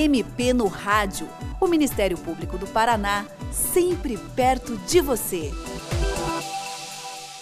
MP no Rádio. O Ministério Público do Paraná, sempre perto de você.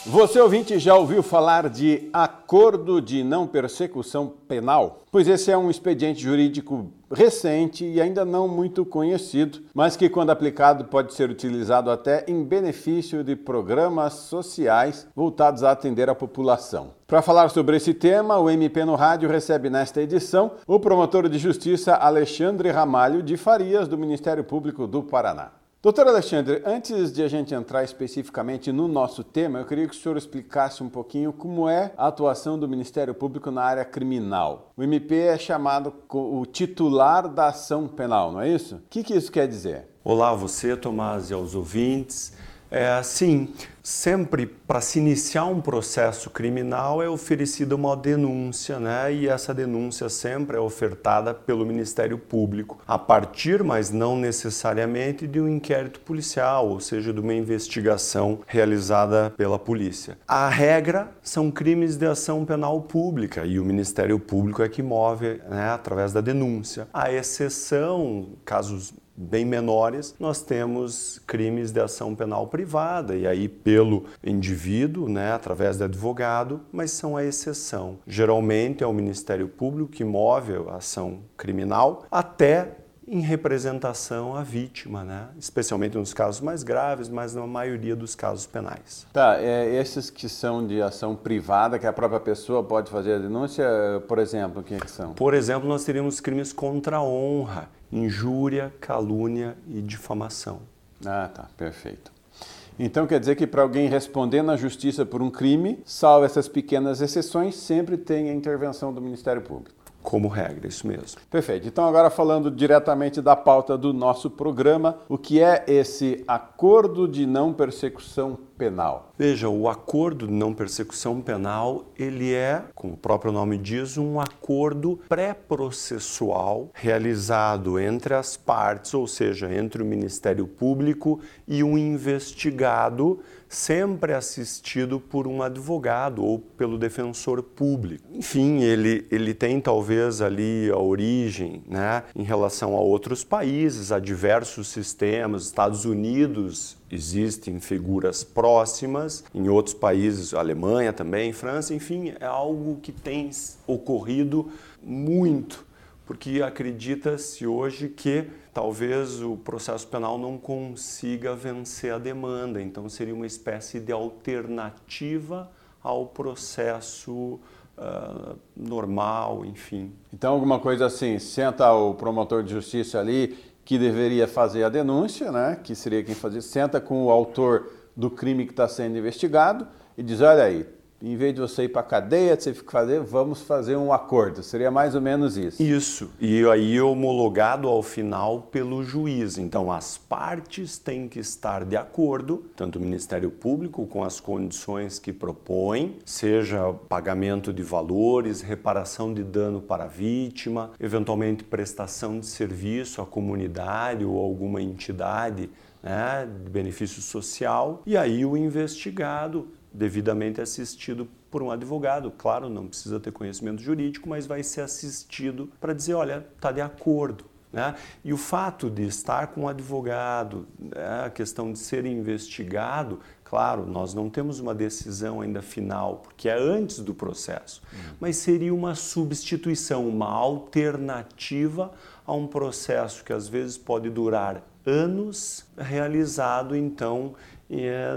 Você ouvinte já ouviu falar de acordo de não persecução penal? Pois esse é um expediente jurídico recente e ainda não muito conhecido, mas que, quando aplicado, pode ser utilizado até em benefício de programas sociais voltados a atender a população. Para falar sobre esse tema, o MP no Rádio recebe nesta edição o promotor de justiça Alexandre Ramalho de Farias, do Ministério Público do Paraná. Doutor Alexandre, antes de a gente entrar especificamente no nosso tema, eu queria que o senhor explicasse um pouquinho como é a atuação do Ministério Público na área criminal. O MP é chamado o titular da ação penal, não é isso? O que, que isso quer dizer? Olá, você, Tomás, e aos ouvintes. É assim, sempre para se iniciar um processo criminal é oferecida uma denúncia, né? E essa denúncia sempre é ofertada pelo Ministério Público, a partir, mas não necessariamente, de um inquérito policial, ou seja, de uma investigação realizada pela polícia. A regra são crimes de ação penal pública e o Ministério Público é que move, né, através da denúncia. A exceção, casos bem menores, nós temos crimes de ação penal privada, e aí pelo indivíduo, né, através de advogado, mas são a exceção. Geralmente é o Ministério Público que move a ação criminal até em representação à vítima, né? especialmente nos casos mais graves, mas na maioria dos casos penais. Tá, é, esses que são de ação privada, que a própria pessoa pode fazer a denúncia, por exemplo, o que, é que são? Por exemplo, nós teríamos crimes contra a honra, injúria, calúnia e difamação. Ah, tá, perfeito. Então quer dizer que para alguém responder na justiça por um crime, salvo essas pequenas exceções, sempre tem a intervenção do Ministério Público como regra, isso mesmo. Perfeito. Então, agora falando diretamente da pauta do nosso programa, o que é esse acordo de não persecução penal? Veja, o acordo de não persecução penal, ele é, como o próprio nome diz, um acordo pré-processual realizado entre as partes, ou seja, entre o Ministério Público e o investigado sempre assistido por um advogado ou pelo defensor público. Enfim, ele, ele tem talvez ali a origem né, em relação a outros países, a diversos sistemas. Estados Unidos existem figuras próximas, em outros países, Alemanha também, França, enfim, é algo que tem ocorrido muito porque acredita-se hoje que talvez o processo penal não consiga vencer a demanda, então seria uma espécie de alternativa ao processo uh, normal, enfim. Então, alguma coisa assim, senta o promotor de justiça ali que deveria fazer a denúncia, né, que seria quem fazia, senta com o autor do crime que está sendo investigado e diz: olha aí, em vez de você ir para a cadeia, você fazer, vamos fazer um acordo. Seria mais ou menos isso. Isso. E aí homologado ao final pelo juiz. Então as partes têm que estar de acordo, tanto o Ministério Público com as condições que propõe, seja pagamento de valores, reparação de dano para a vítima, eventualmente prestação de serviço à comunidade ou alguma entidade né, de benefício social, e aí o investigado devidamente assistido por um advogado. Claro, não precisa ter conhecimento jurídico, mas vai ser assistido para dizer: olha, está de acordo. Né? E o fato de estar com um advogado, né, a questão de ser investigado, claro, nós não temos uma decisão ainda final, porque é antes do processo, uhum. mas seria uma substituição, uma alternativa a um processo que às vezes pode durar anos, realizado então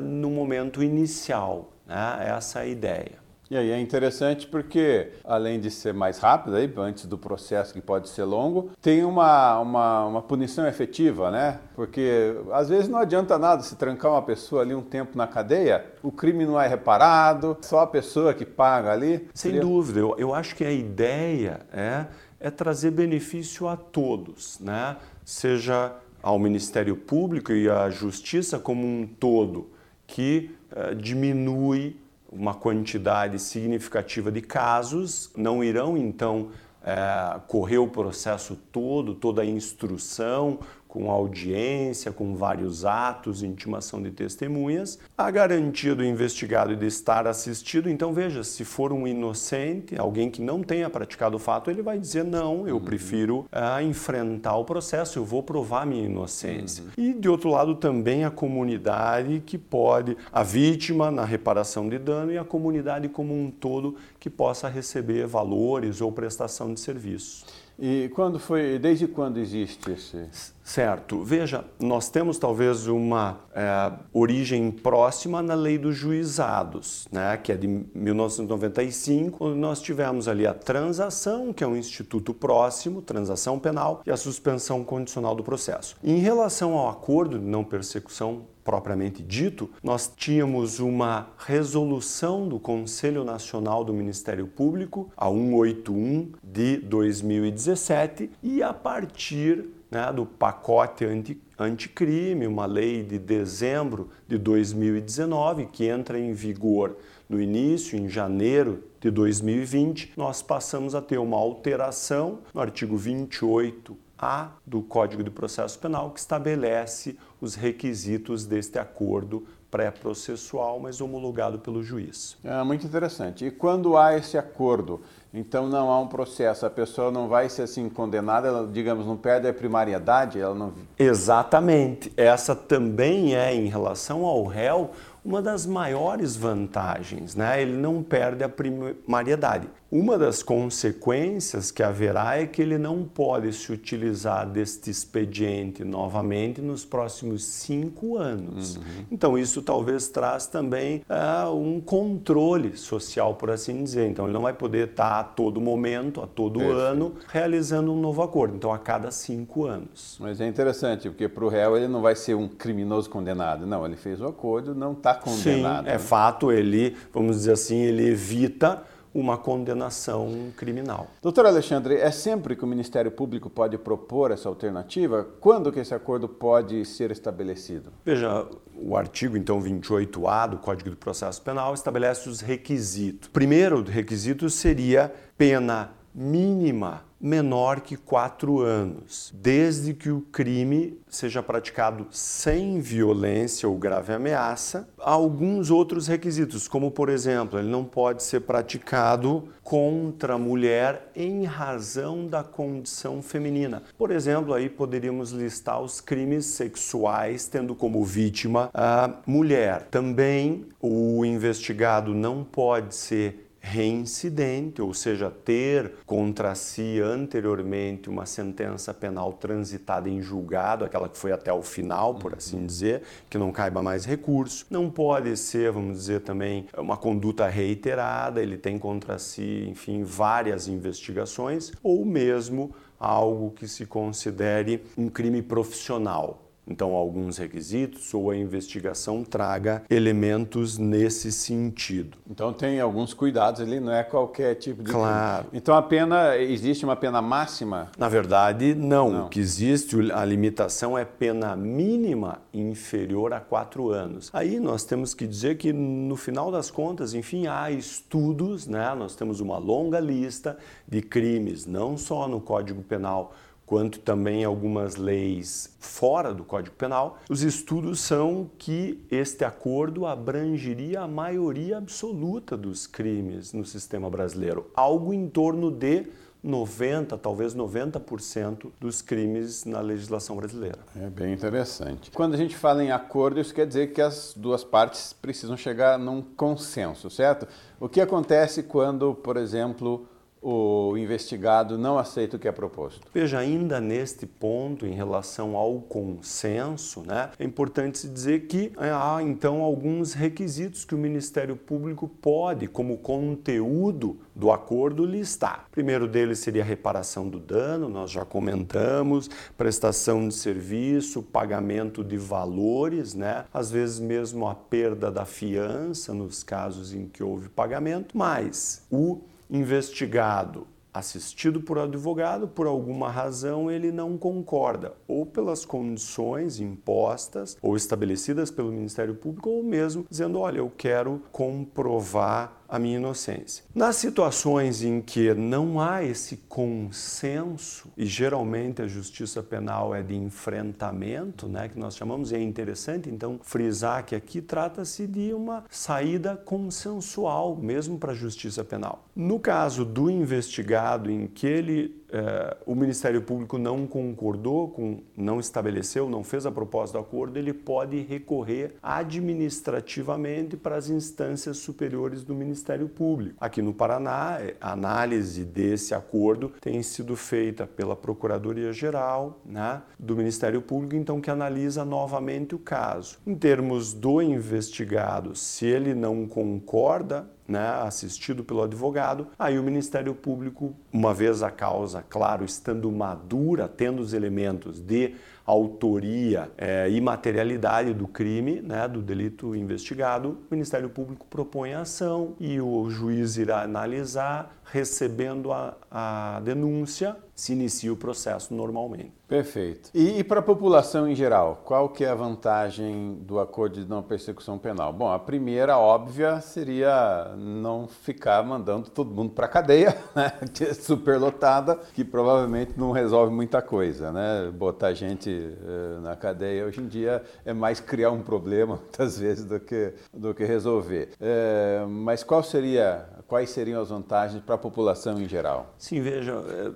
no momento inicial. Né? Essa é a ideia. E aí é interessante porque, além de ser mais rápido, aí, antes do processo que pode ser longo, tem uma, uma, uma, punição efetiva, né? Porque às vezes não adianta nada se trancar uma pessoa ali um tempo na cadeia, o crime não é reparado, só a pessoa que paga ali. Sem seria... dúvida, eu, eu acho que a ideia é, é trazer benefício a todos, né? Seja ao Ministério Público e à Justiça como um todo, que eh, diminui uma quantidade significativa de casos, não irão então eh, correr o processo todo, toda a instrução, com audiência, com vários atos, intimação de testemunhas, a garantia do investigado de estar assistido. Então, veja, se for um inocente, alguém que não tenha praticado o fato, ele vai dizer: não, eu uhum. prefiro uh, enfrentar o processo, eu vou provar minha inocência. Uhum. E, de outro lado, também a comunidade que pode, a vítima na reparação de dano e a comunidade como um todo que possa receber valores ou prestação de serviços. E quando foi, desde quando existe esse? Certo. Veja, nós temos talvez uma é, origem próxima na lei dos juizados, né, que é de 1995, quando nós tivemos ali a transação, que é um instituto próximo, transação penal, e a suspensão condicional do processo. Em relação ao acordo de não persecução propriamente dito, nós tínhamos uma resolução do Conselho Nacional do Ministério Público, a 181 de 2017, e a partir né, do pacote anti, anticrime, uma lei de dezembro de 2019, que entra em vigor no início, em janeiro de 2020, nós passamos a ter uma alteração no artigo 28 a do Código de Processo Penal que estabelece os requisitos deste acordo pré-processual, mas homologado pelo juiz. É muito interessante. E quando há esse acordo, então não há um processo, a pessoa não vai ser assim condenada, ela, digamos, não perde a primariedade, ela não Exatamente. Essa também é em relação ao réu uma das maiores vantagens, né? Ele não perde a primariedade. Uma das consequências que haverá é que ele não pode se utilizar deste expediente novamente nos próximos cinco anos. Uhum. Então, isso talvez traz também uh, um controle social, por assim dizer. Então, ele não vai poder estar a todo momento, a todo Perfeito. ano, realizando um novo acordo. Então, a cada cinco anos. Mas é interessante, porque para o réu ele não vai ser um criminoso condenado. Não, ele fez o acordo, não está condenado. Sim, é né? fato, ele, vamos dizer assim, ele evita uma condenação criminal. Doutor Alexandre, é sempre que o Ministério Público pode propor essa alternativa? Quando que esse acordo pode ser estabelecido? Veja, o artigo então 28A do Código do Processo Penal estabelece os requisitos. Primeiro requisito seria pena mínima menor que quatro anos, desde que o crime seja praticado sem violência ou grave ameaça. Há alguns outros requisitos, como por exemplo, ele não pode ser praticado contra a mulher em razão da condição feminina. Por exemplo, aí poderíamos listar os crimes sexuais tendo como vítima a mulher. Também o investigado não pode ser reincidente, ou seja, ter contra si anteriormente uma sentença penal transitada em julgado, aquela que foi até o final, por assim uhum. dizer, que não caiba mais recurso. Não pode ser, vamos dizer também, uma conduta reiterada, ele tem contra si, enfim, várias investigações, ou mesmo algo que se considere um crime profissional então, alguns requisitos ou a investigação traga elementos nesse sentido. Então, tem alguns cuidados ali, não é qualquer tipo de. Claro. Crime. Então, a pena, existe uma pena máxima? Na verdade, não. não. O que existe, a limitação é pena mínima inferior a quatro anos. Aí nós temos que dizer que, no final das contas, enfim, há estudos, né? nós temos uma longa lista de crimes, não só no Código Penal quanto também algumas leis fora do Código Penal, os estudos são que este acordo abrangeria a maioria absoluta dos crimes no sistema brasileiro, algo em torno de 90, talvez 90% dos crimes na legislação brasileira. É bem interessante. Quando a gente fala em acordo, isso quer dizer que as duas partes precisam chegar num consenso, certo? O que acontece quando, por exemplo, o investigado não aceita o que é proposto? Veja, ainda neste ponto, em relação ao consenso, né, é importante se dizer que é, há então alguns requisitos que o Ministério Público pode, como conteúdo do acordo, listar. O primeiro deles seria a reparação do dano, nós já comentamos, prestação de serviço, pagamento de valores, né, às vezes mesmo a perda da fiança nos casos em que houve pagamento, mas o investigado assistido por advogado, por alguma razão ele não concorda, ou pelas condições impostas ou estabelecidas pelo Ministério Público, ou mesmo dizendo: olha, eu quero comprovar a minha inocência. Nas situações em que não há esse consenso, e geralmente a justiça penal é de enfrentamento, né, que nós chamamos, e é interessante então frisar que aqui trata-se de uma saída consensual, mesmo para a justiça penal. No caso do investigado em que ele é, o Ministério Público não concordou com, não estabeleceu, não fez a proposta do acordo, ele pode recorrer administrativamente para as instâncias superiores do Ministério Público. Aqui no Paraná, é, a análise desse acordo tem sido feita pela Procuradoria-Geral né, do Ministério Público, então que analisa novamente o caso. Em termos do investigado, se ele não concorda, né, assistido pelo advogado, aí o Ministério Público, uma vez a causa, claro, estando madura, tendo os elementos de autoria é, e materialidade do crime, né, do delito investigado, o Ministério Público propõe a ação e o juiz irá analisar, recebendo a, a denúncia, se inicia o processo normalmente. Perfeito. E, e para a população em geral, qual que é a vantagem do acordo de não persecução penal? Bom, a primeira óbvia seria não ficar mandando todo mundo para a cadeia, né? superlotada, que provavelmente não resolve muita coisa, né? Botar gente uh, na cadeia hoje em dia é mais criar um problema muitas vezes do que do que resolver. Uh, mas qual seria quais seriam as vantagens para a população em geral? Sim, veja,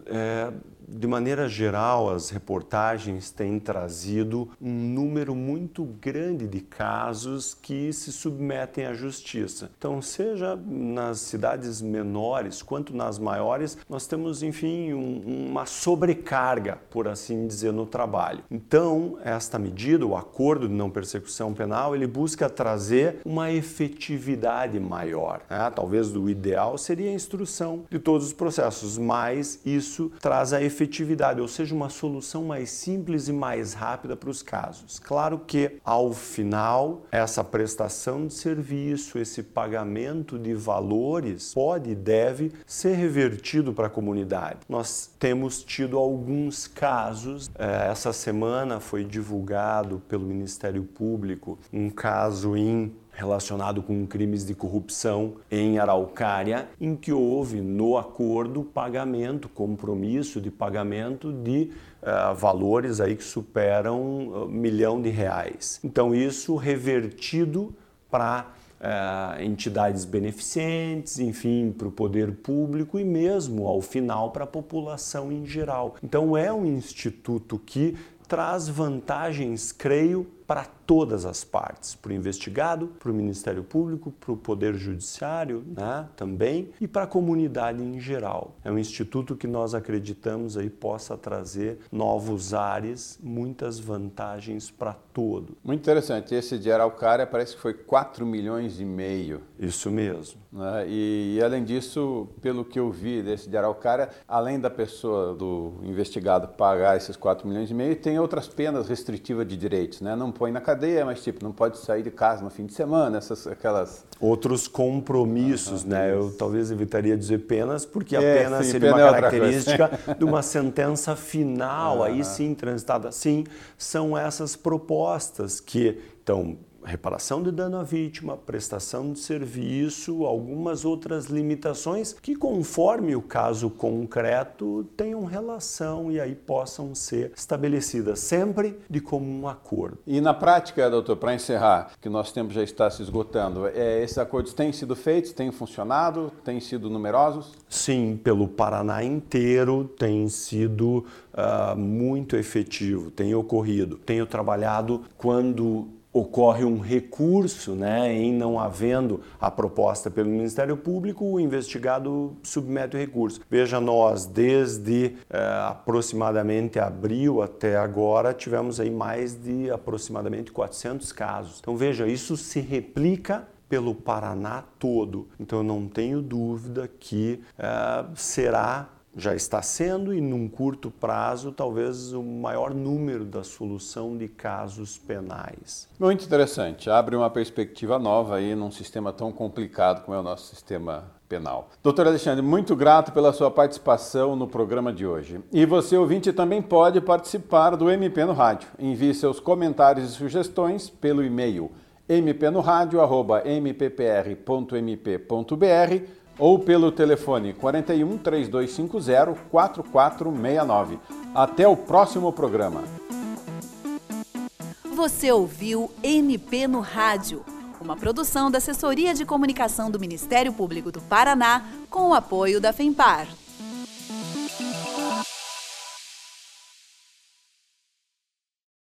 é, é de maneira geral, as reportagens têm trazido um número muito grande de casos que se submetem à justiça. Então, seja nas cidades menores quanto nas maiores, nós temos, enfim, um, uma sobrecarga, por assim dizer, no trabalho. Então, esta medida, o acordo de não persecução penal, ele busca trazer uma efetividade maior. Né? Talvez o ideal seria a instrução de todos os processos, mas isso traz a efetividade efetividade, ou seja, uma solução mais simples e mais rápida para os casos. Claro que, ao final, essa prestação de serviço, esse pagamento de valores pode e deve ser revertido para a comunidade. Nós temos tido alguns casos, eh, essa semana foi divulgado pelo Ministério Público um caso em relacionado com crimes de corrupção em Araucária, em que houve no acordo pagamento, compromisso de pagamento de uh, valores aí que superam um milhão de reais. Então isso revertido para uh, entidades beneficentes, enfim, para o poder público e mesmo ao final para a população em geral. Então é um instituto que traz vantagens, creio, para todas as partes, para o investigado, para o Ministério Público, para o Poder Judiciário né, também e para a comunidade em geral. É um instituto que nós acreditamos aí possa trazer novos ares, muitas vantagens para todo. Muito interessante. Esse de Araucária parece que foi 4 milhões e meio. Isso mesmo. Né? E, e, além disso, pelo que eu vi desse de Araucária, além da pessoa, do investigado pagar esses 4 milhões e meio, tem outras penas restritivas de direitos, né? Não põe na cadeia, mas tipo, não pode sair de casa no fim de semana, essas aquelas outros compromissos, né? Eu talvez evitaria dizer penas, porque a é, pena sim, seria pena uma é característica de uma sentença final, aí sim transitada. Assim, são essas propostas que então reparação de dano à vítima, prestação de serviço, algumas outras limitações que, conforme o caso concreto, tenham relação e aí possam ser estabelecidas sempre de comum acordo. E na prática, doutor, para encerrar, que nosso tempo já está se esgotando, é, esses acordos têm sido feitos, têm funcionado, têm sido numerosos? Sim, pelo Paraná inteiro tem sido uh, muito efetivo, tem ocorrido. Tenho trabalhado quando ocorre um recurso, né, em não havendo a proposta pelo Ministério Público, o investigado submete o recurso. Veja nós, desde eh, aproximadamente abril até agora, tivemos aí mais de aproximadamente 400 casos. Então veja, isso se replica pelo Paraná todo. Então eu não tenho dúvida que eh, será já está sendo e num curto prazo talvez o maior número da solução de casos penais. Muito interessante, abre uma perspectiva nova aí num sistema tão complicado como é o nosso sistema penal. Doutor Alexandre, muito grato pela sua participação no programa de hoje. E você, ouvinte, também pode participar do MP no Rádio. Envie seus comentários e sugestões pelo e-mail mpnoradio@mppr.mp.br ou pelo telefone 41 3250 4469. Até o próximo programa. Você ouviu MP no Rádio, uma produção da Assessoria de Comunicação do Ministério Público do Paraná com o apoio da FEMPAR.